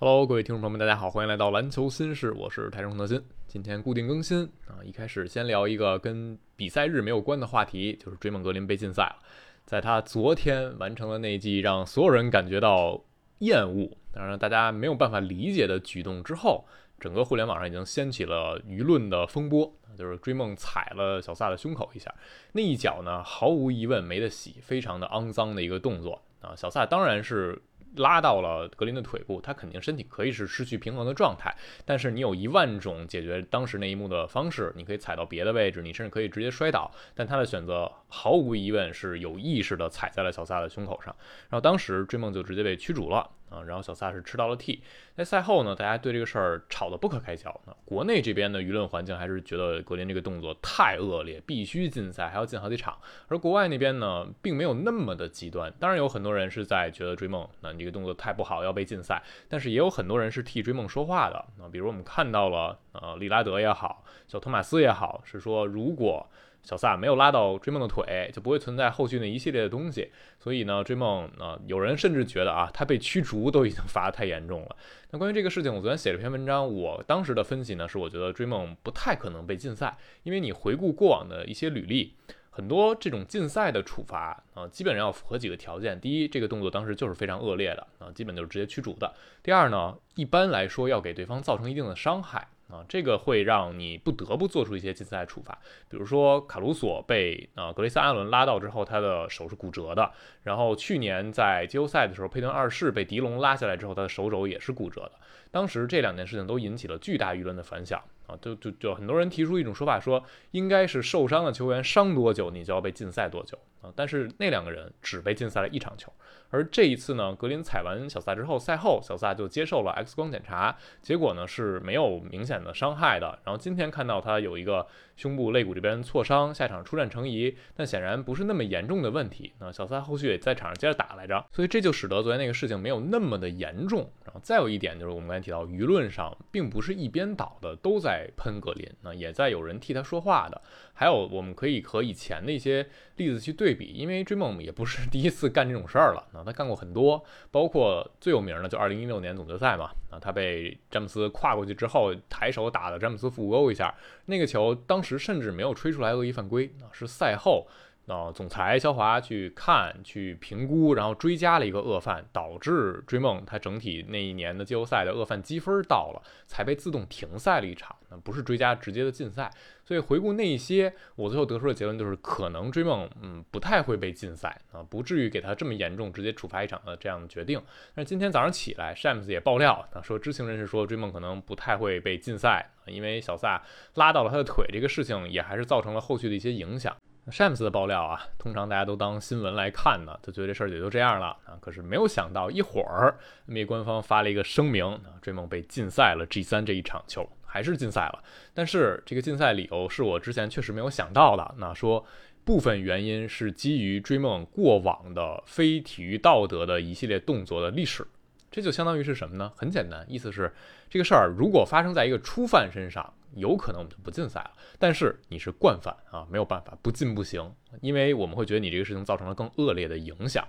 Hello，各位听众朋友们，大家好，欢迎来到篮球新事，我是台中德鑫。今天固定更新啊，一开始先聊一个跟比赛日没有关的话题，就是追梦格林被禁赛了。在他昨天完成了那记让所有人感觉到厌恶，当然大家没有办法理解的举动之后，整个互联网上已经掀起了舆论的风波，就是追梦踩了小萨的胸口一下，那一脚呢，毫无疑问没得洗，非常的肮脏的一个动作啊。小萨当然是。拉到了格林的腿部，他肯定身体可以是失去平衡的状态，但是你有一万种解决当时那一幕的方式，你可以踩到别的位置，你甚至可以直接摔倒，但他的选择毫无疑问是有意识的踩在了小萨的胸口上，然后当时追梦就直接被驱逐了。啊，然后小萨是吃到了 T，在赛后呢，大家对这个事儿吵得不可开交。那国内这边的舆论环境还是觉得格林这个动作太恶劣，必须禁赛，还要禁好几场。而国外那边呢，并没有那么的极端。当然有很多人是在觉得追梦，那你这个动作太不好，要被禁赛。但是也有很多人是替追梦说话的。那比如我们看到了，呃，利拉德也好，小托马斯也好，是说如果。小萨没有拉到追梦的腿，就不会存在后续那一系列的东西。所以呢，追梦啊，有人甚至觉得啊，他被驱逐都已经罚得太严重了。那关于这个事情，我昨天写了篇文章，我当时的分析呢，是我觉得追梦不太可能被禁赛，因为你回顾过往的一些履历，很多这种禁赛的处罚啊，基本上要符合几个条件：第一，这个动作当时就是非常恶劣的啊，基本就是直接驱逐的；第二呢，一般来说要给对方造成一定的伤害。啊，这个会让你不得不做出一些禁赛处罚，比如说卡鲁索被啊格雷斯阿伦拉到之后，他的手是骨折的。然后去年在季后赛的时候，佩顿二世被迪龙拉下来之后，他的手肘也是骨折的。当时这两件事情都引起了巨大舆论的反响啊，就就就很多人提出一种说法，说应该是受伤的球员伤多久，你就要被禁赛多久啊。但是那两个人只被禁赛了一场球。而这一次呢，格林踩完小萨之后，赛后小萨就接受了 X 光检查，结果呢是没有明显的伤害的。然后今天看到他有一个胸部肋骨这边挫伤，下场出战成疑，但显然不是那么严重的问题。那小萨后续也在场上接着打来着，所以这就使得昨天那个事情没有那么的严重。然后再有一点就是我们刚才提到，舆论上并不是一边倒的都在喷格林，那也在有人替他说话的。还有我们可以和以前的一些例子去对比，因为追梦也不是第一次干这种事儿了。他干过很多，包括最有名的就二零一六年总决赛嘛，啊，他被詹姆斯跨过去之后，抬手打了詹姆斯腹沟一下，那个球当时甚至没有吹出来恶意犯规，啊，是赛后。呃总裁肖华去看、去评估，然后追加了一个恶犯，导致追梦他整体那一年的季后赛的恶犯积分到了，才被自动停赛了一场。那不是追加直接的禁赛。所以回顾那一些，我最后得出的结论就是，可能追梦嗯不太会被禁赛啊，不至于给他这么严重直接处罚一场的这样的决定。但是今天早上起来，Shams 也爆料啊，说知情人士说追梦可能不太会被禁赛，因为小萨拉到了他的腿，这个事情也还是造成了后续的一些影响。Shams 的爆料啊，通常大家都当新闻来看呢，他觉得这事儿也就这样了啊。可是没有想到，一会儿 NBA 官方发了一个声明啊，追梦被禁赛了 G 三这一场球，还是禁赛了。但是这个禁赛理由是我之前确实没有想到的，那说部分原因是基于追梦过往的非体育道德的一系列动作的历史。这就相当于是什么呢？很简单，意思是这个事儿如果发生在一个初犯身上，有可能我们就不禁赛了。但是你是惯犯啊，没有办法，不禁不行，因为我们会觉得你这个事情造成了更恶劣的影响。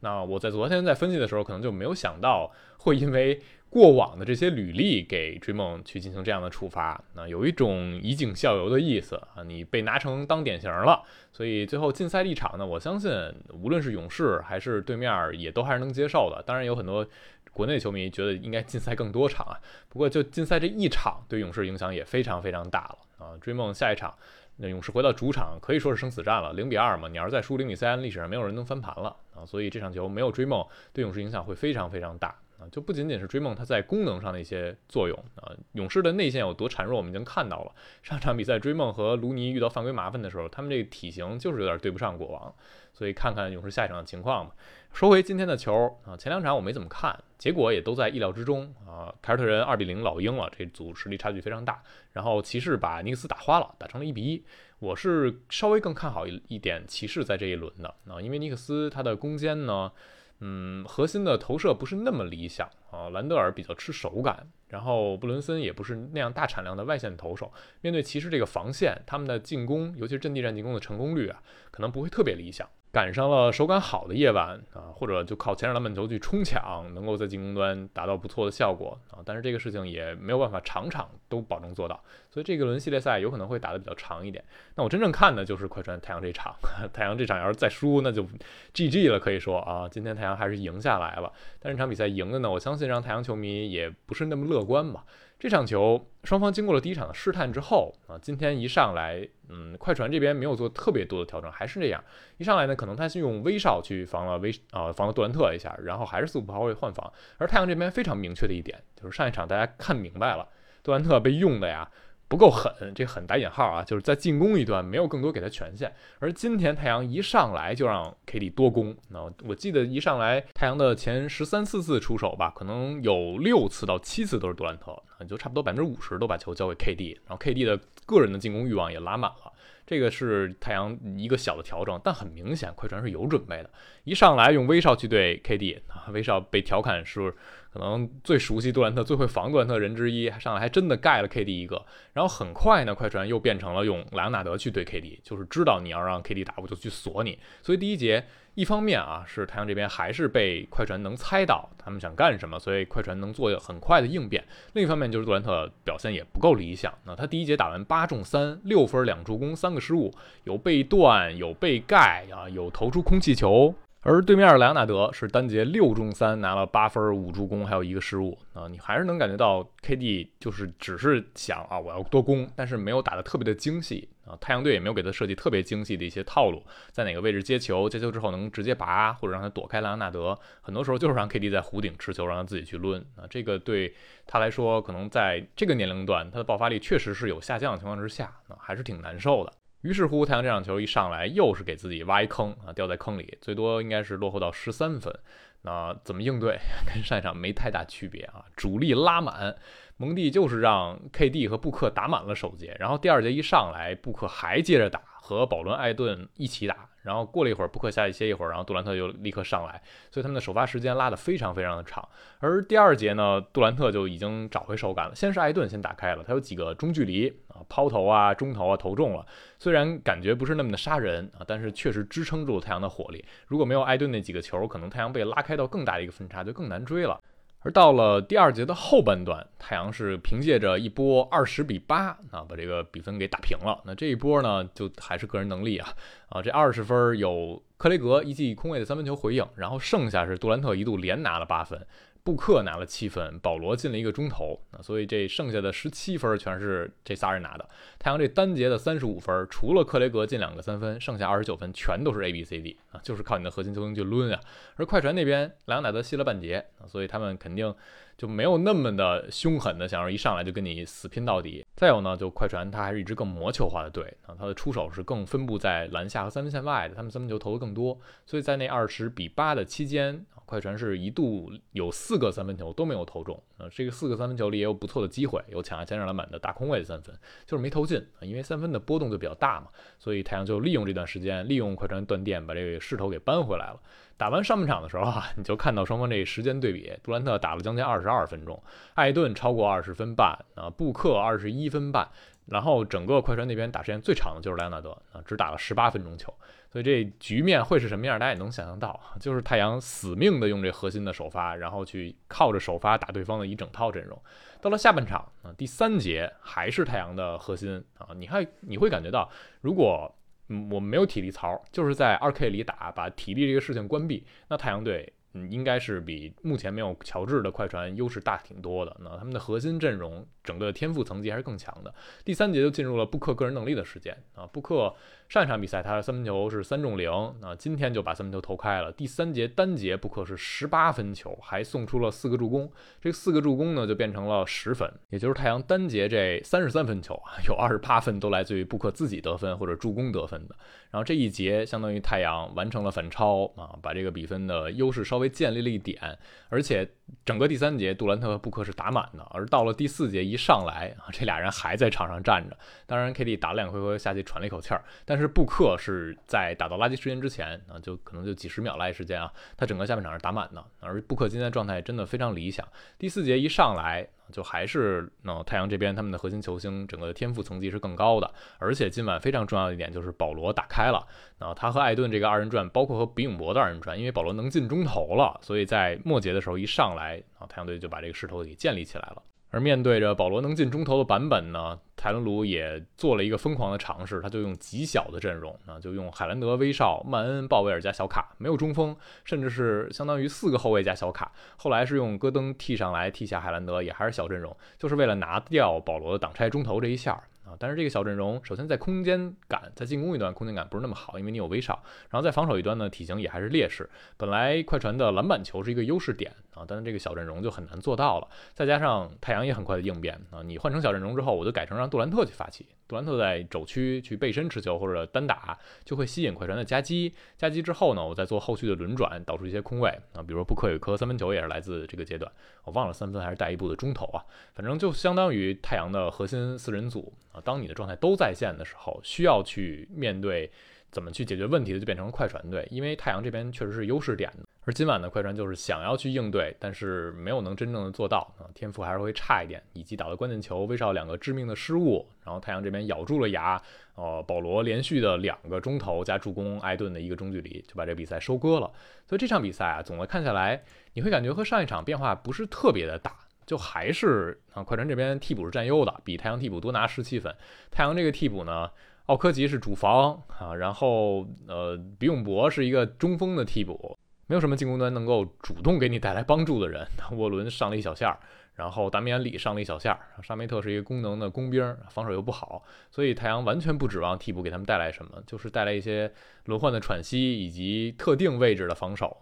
那我在昨天在分析的时候，可能就没有想到会因为过往的这些履历给追梦去进行这样的处罚。那有一种以儆效尤的意思啊，你被拿成当典型了，所以最后禁赛立场呢，我相信无论是勇士还是对面也都还是能接受的。当然有很多。国内球迷觉得应该禁赛更多场啊，不过就禁赛这一场，对勇士影响也非常非常大了啊。追梦下一场，那勇士回到主场可以说是生死战了，零比二嘛，你要是再输零比三，历史上没有人能翻盘了啊。所以这场球没有追梦，对勇士影响会非常非常大啊。就不仅仅是追梦它在功能上的一些作用啊，勇士的内线有多孱弱，我们已经看到了。上场比赛追梦和卢尼遇到犯规麻烦的时候，他们这个体型就是有点对不上国王，所以看看勇士下一场的情况吧。说回今天的球啊，前两场我没怎么看，结果也都在意料之中啊。凯尔特人二比零老鹰了，这组实力差距非常大。然后骑士把尼克斯打花了，打成了一比一。我是稍微更看好一一点骑士在这一轮的啊，因为尼克斯他的攻坚呢，嗯，核心的投射不是那么理想啊。兰德尔比较吃手感，然后布伦森也不是那样大产量的外线投手。面对骑士这个防线，他们的进攻，尤其是阵地战进攻的成功率啊，可能不会特别理想。赶上了手感好的夜晚啊，或者就靠前场篮板球去冲抢，能够在进攻端达到不错的效果啊。但是这个事情也没有办法场场都保证做到，所以这个轮系列赛有可能会打得比较长一点。那我真正看的就是快船太阳这场，太阳这场要是再输，那就 GG 了，可以说啊，今天太阳还是赢下来了。但这场比赛赢的呢，我相信让太阳球迷也不是那么乐观吧。这场球双方经过了第一场的试探之后啊，今天一上来，嗯，快船这边没有做特别多的调整，还是这样。一上来呢，可能他是用威少去防了威啊，防了杜兰特一下，然后还是四五号位换防。而太阳这边非常明确的一点，就是上一场大家看明白了，杜兰特被用的呀。不够狠，这狠打引号啊，就是在进攻一端没有更多给他权限。而今天太阳一上来就让 KD 多攻，那我记得一上来太阳的前十三四次出手吧，可能有六次到七次都是杜兰特，啊，就差不多百分之五十都把球交给 KD，然后 KD 的个人的进攻欲望也拉满了。这个是太阳一个小的调整，但很明显快船是有准备的，一上来用威少去对 KD，啊，威少被调侃是。可能最熟悉杜兰特、最会防杜兰特人之一，上来还真的盖了 KD 一个。然后很快呢，快船又变成了用莱昂纳德去对 KD，就是知道你要让 KD 打，我就去锁你。所以第一节，一方面啊是太阳这边还是被快船能猜到他们想干什么，所以快船能做很快的应变；另一方面就是杜兰特表现也不够理想。那他第一节打完八中三，六分两助攻三个失误，有被断，有被盖啊，有投出空气球。而对面莱昂纳德是单节六中三，拿了八分五助攻，还有一个失误啊！你还是能感觉到 KD 就是只是想啊，我要多攻，但是没有打得特别的精细啊。太阳队也没有给他设计特别精细的一些套路，在哪个位置接球，接球之后能直接拔，或者让他躲开莱昂纳德。很多时候就是让 KD 在弧顶持球，让他自己去抡啊。这个对他来说，可能在这个年龄段，他的爆发力确实是有下降的情况之下啊，还是挺难受的。于是乎，太阳这场球一上来又是给自己挖一坑啊，掉在坑里，最多应该是落后到十三分。那怎么应对？跟上一场没太大区别啊，主力拉满，蒙蒂就是让 KD 和布克打满了首节，然后第二节一上来，布克还接着打，和保罗·艾顿一起打。然后过了一会儿，布克下去歇一会儿，然后杜兰特又立刻上来，所以他们的首发时间拉得非常非常的长。而第二节呢，杜兰特就已经找回手感了。先是艾顿先打开了，他有几个中距离啊，抛投啊，中投啊，投中了。虽然感觉不是那么的杀人啊，但是确实支撑住了太阳的火力。如果没有艾顿那几个球，可能太阳被拉开到更大的一个分差，就更难追了。而到了第二节的后半段，太阳是凭借着一波二十比八啊，把这个比分给打平了。那这一波呢，就还是个人能力啊啊，这二十分有克雷格一记空位的三分球回应，然后剩下是杜兰特一度连拿了八分。布克拿了七分，保罗进了一个中投啊，所以这剩下的十七分全是这仨人拿的。太阳这单节的三十五分，除了克雷格进两个三分，剩下二十九分全都是 A B C D 啊，就是靠你的核心球星去抡啊。而快船那边莱昂纳德歇了半节啊，所以他们肯定就没有那么的凶狠的想要一上来就跟你死拼到底。再有呢，就快船他还是一支更魔球化的队啊，他的出手是更分布在篮下和三分线外的，他们三分球投的更多，所以在那二十比八的期间。快船是一度有四个三分球都没有投中啊，这个四个三分球里也有不错的机会，有抢下前场篮板的大空位的三分，就是没投进啊，因为三分的波动就比较大嘛，所以太阳就利用这段时间，利用快船断电，把这个势头给扳回来了。打完上半场的时候啊，你就看到双方这时间对比，杜兰特打了将近二十二分钟，艾顿超过二十分半啊，布克二十一分半，然后整个快船那边打时间最长的就是莱昂纳德啊，只打了十八分钟球。所以这局面会是什么样，大家也能想象到，就是太阳死命的用这核心的首发，然后去靠着首发打对方的一整套阵容。到了下半场啊，第三节还是太阳的核心啊，你看你会感觉到，如果我们没有体力槽，就是在二 K 里打，把体力这个事情关闭，那太阳队。嗯，应该是比目前没有乔治的快船优势大挺多的。那他们的核心阵容，整个的天赋层级还是更强的。第三节就进入了布克个人能力的时间啊。布克上一场比赛他的三分球是三中零，那今天就把三分球投开了。第三节单节布克是十八分球，还送出了四个助攻。这四个助攻呢，就变成了十分，也就是太阳单节这三十三分球啊，有二十八分都来自于布克自己得分或者助攻得分的。然后这一节相当于太阳完成了反超啊，把这个比分的优势稍微建立了一点，而且整个第三节杜兰特和布克是打满的，而到了第四节一上来啊，这俩人还在场上站着。当然，KD 打了两回合下去喘了一口气儿，但但是布克是在打到垃圾时间之前啊，就可能就几十秒垃圾时间啊，他整个下半场是打满的。而布克今天状态真的非常理想，第四节一上来。就还是呢太阳这边他们的核心球星整个的天赋层级是更高的，而且今晚非常重要的一点就是保罗打开了，啊，他和艾顿这个二人转，包括和比永博的二人转，因为保罗能进中投了，所以在末节的时候一上来啊，太阳队就把这个势头给建立起来了。而面对着保罗能进中投的版本呢，泰伦卢也做了一个疯狂的尝试，他就用极小的阵容啊，就用海兰德、威少、曼恩、鲍威尔加小卡，没有中锋，甚至是相当于四个后卫加小卡。后来是用戈登替上来替下海兰德，也还是小阵容，就是为了拿掉保罗的挡拆中投这一下。啊，但是这个小阵容，首先在空间感，在进攻一端空间感不是那么好，因为你有威少，然后在防守一端呢，体型也还是劣势。本来快船的篮板球是一个优势点啊，但是这个小阵容就很难做到了。再加上太阳也很快的应变啊，你换成小阵容之后，我就改成让杜兰特去发起。杜兰特在肘区去背身持球或者单打，就会吸引快船的夹击。夹击之后呢，我再做后续的轮转，导出一些空位啊。比如说布克有颗三分球也是来自这个阶段，我忘了三分还是带一步的中投啊。反正就相当于太阳的核心四人组啊。当你的状态都在线的时候，需要去面对怎么去解决问题的，就变成快船队，因为太阳这边确实是优势点。而今晚的快船就是想要去应对，但是没有能真正的做到啊，天赋还是会差一点，以及打的关键球，威少两个致命的失误，然后太阳这边咬住了牙，呃，保罗连续的两个中投加助攻，艾顿的一个中距离就把这比赛收割了。所以这场比赛啊，总的看下来，你会感觉和上一场变化不是特别的大，就还是啊，快船这边替补是占优的，比太阳替补多拿十七分。太阳这个替补呢，奥科吉是主防啊，然后呃，比永博是一个中锋的替补。没有什么进攻端能够主动给你带来帮助的人。沃伦上了一小线儿，然后达米安里上了一小线儿，沙梅特是一个功能的工兵，防守又不好，所以太阳完全不指望替补给他们带来什么，就是带来一些轮换的喘息以及特定位置的防守。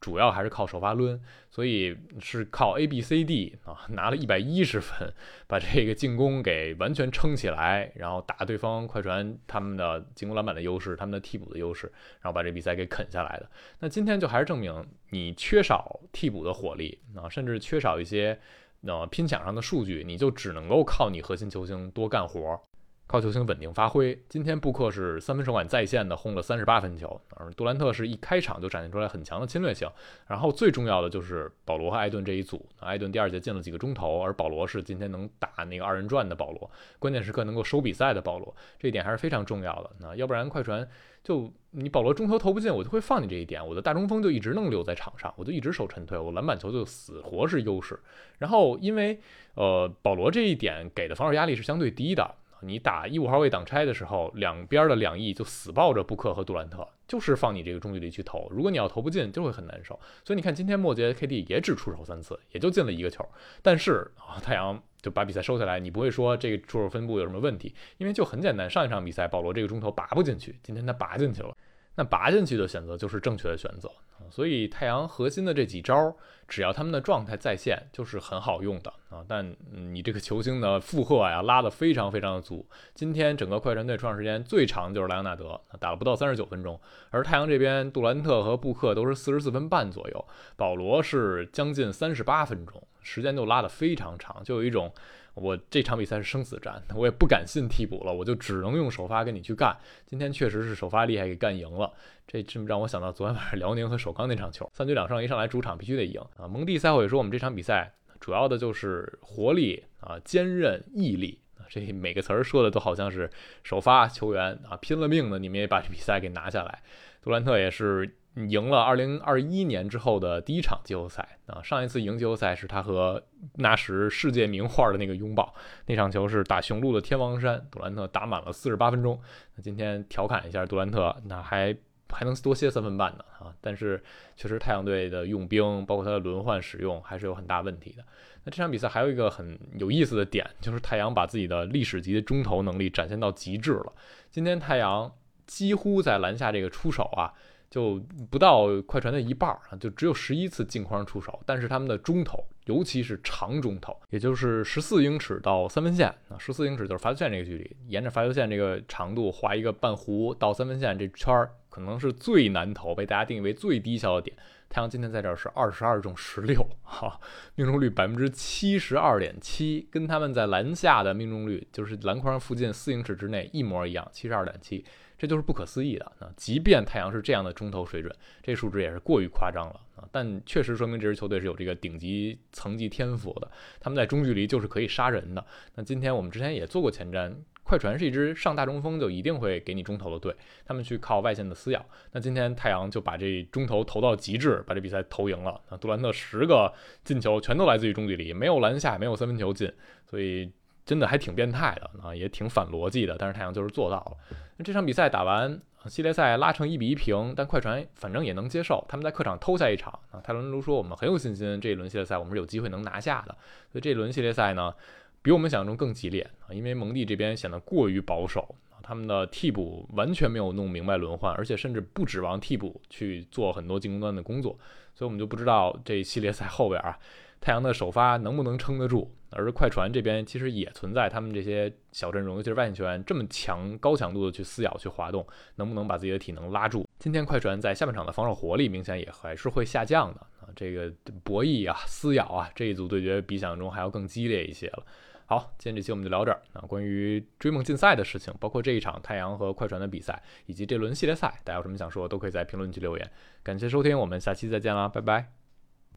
主要还是靠首发抡，所以是靠 A B C D 啊，拿了一百一十分，把这个进攻给完全撑起来，然后打对方快船他们的进攻篮板的优势，他们的替补的优势，然后把这比赛给啃下来的。那今天就还是证明你缺少替补的火力啊，甚至缺少一些呃拼抢上的数据，你就只能够靠你核心球星多干活。靠球星稳定发挥。今天布克是三分手感在线的，轰了三十八分球。而杜兰特是一开场就展现出来很强的侵略性。然后最重要的就是保罗和艾顿这一组。艾顿第二节进了几个中投，而保罗是今天能打那个二人转的保罗，关键时刻能够收比赛的保罗，这一点还是非常重要的。那要不然快船就你保罗中投投不进，我就会放你这一点。我的大中锋就一直能留在场上，我就一直守沉退，我篮板球就死活是优势。然后因为呃保罗这一点给的防守压力是相对低的。你打一五号位挡拆的时候，两边的两翼就死抱着布克和杜兰特，就是放你这个中距离去投。如果你要投不进，就会很难受。所以你看，今天末节 KD 也只出手三次，也就进了一个球。但是啊，太阳就把比赛收下来，你不会说这个出手分布有什么问题，因为就很简单。上一场比赛保罗这个中投拔不进去，今天他拔进去了。那拔进去的选择就是正确的选择，所以太阳核心的这几招，只要他们的状态在线，就是很好用的啊。但你这个球星的负荷呀，拉得非常非常的足。今天整个快船队出场时间最长就是莱昂纳德，打了不到三十九分钟，而太阳这边杜兰特和布克都是四十四分半左右，保罗是将近三十八分钟，时间就拉得非常长，就有一种。我这场比赛是生死战，我也不敢信替补了，我就只能用首发跟你去干。今天确实是首发厉害，给干赢了。这这让我想到昨天晚上辽宁和首钢那场球，三局两胜，一上来主场必须得赢啊。蒙蒂赛后也说，我们这场比赛主要的就是活力啊、坚韧、毅力啊，这每个词儿说的都好像是首发球员啊，拼了命的，你们也把这比赛给拿下来。杜兰特也是。赢了2021年之后的第一场季后赛啊！上一次赢季后赛是他和纳什世界名画的那个拥抱，那场球是打雄鹿的天王山，杜兰特打满了48分钟。那今天调侃一下杜兰特，那还还能多歇三分半呢啊！但是确实太阳队的用兵，包括他的轮换使用，还是有很大问题的。那这场比赛还有一个很有意思的点，就是太阳把自己的历史级的中投能力展现到极致了。今天太阳几乎在篮下这个出手啊。就不到快船的一半儿啊，就只有十一次镜框出手，但是他们的中投，尤其是长中投，也就是十四英尺到三分线啊，十四英尺就是罚球线这个距离，沿着罚球线这个长度画一个半弧到三分线这圈儿，可能是最难投，被大家定义为最低效的点。太阳今天在这儿是二十二中十六，哈，命中率百分之七十二点七，跟他们在篮下的命中率，就是篮筐附近四英尺之内一模一样，七十二点七，这就是不可思议的。那即便太阳是这样的中投水准，这数值也是过于夸张了啊！但确实说明这支球队是有这个顶级层级天赋的，他们在中距离就是可以杀人的。那今天我们之前也做过前瞻。快船是一支上大中锋就一定会给你中投的队，他们去靠外线的撕咬。那今天太阳就把这中投投到极致，把这比赛投赢了。那杜兰特十个进球全都来自于中距离，没有篮下，没有三分球进，所以真的还挺变态的啊，也挺反逻辑的。但是太阳就是做到了。那这场比赛打完，系列赛拉成一比一平，但快船反正也能接受，他们在客场偷下一场啊。泰伦卢说我们很有信心，这一轮系列赛我们是有机会能拿下的。所以这一轮系列赛呢？比我们想象中更激烈啊！因为蒙蒂这边显得过于保守，他们的替补完全没有弄明白轮换，而且甚至不指望替补去做很多进攻端的工作，所以我们就不知道这系列赛后边啊，太阳的首发能不能撑得住。而快船这边其实也存在他们这些小阵容，尤其是外线球员这么强、高强度的去撕咬、去滑动，能不能把自己的体能拉住？今天快船在下半场的防守活力明显也还是会下降的啊！这个博弈啊、撕咬啊，这一组对决比想象中还要更激烈一些了。好，今天这期我们就聊这儿啊。关于追梦竞赛的事情，包括这一场太阳和快船的比赛，以及这轮系列赛，大家有什么想说，都可以在评论区留言。感谢收听，我们下期再见啦，拜拜。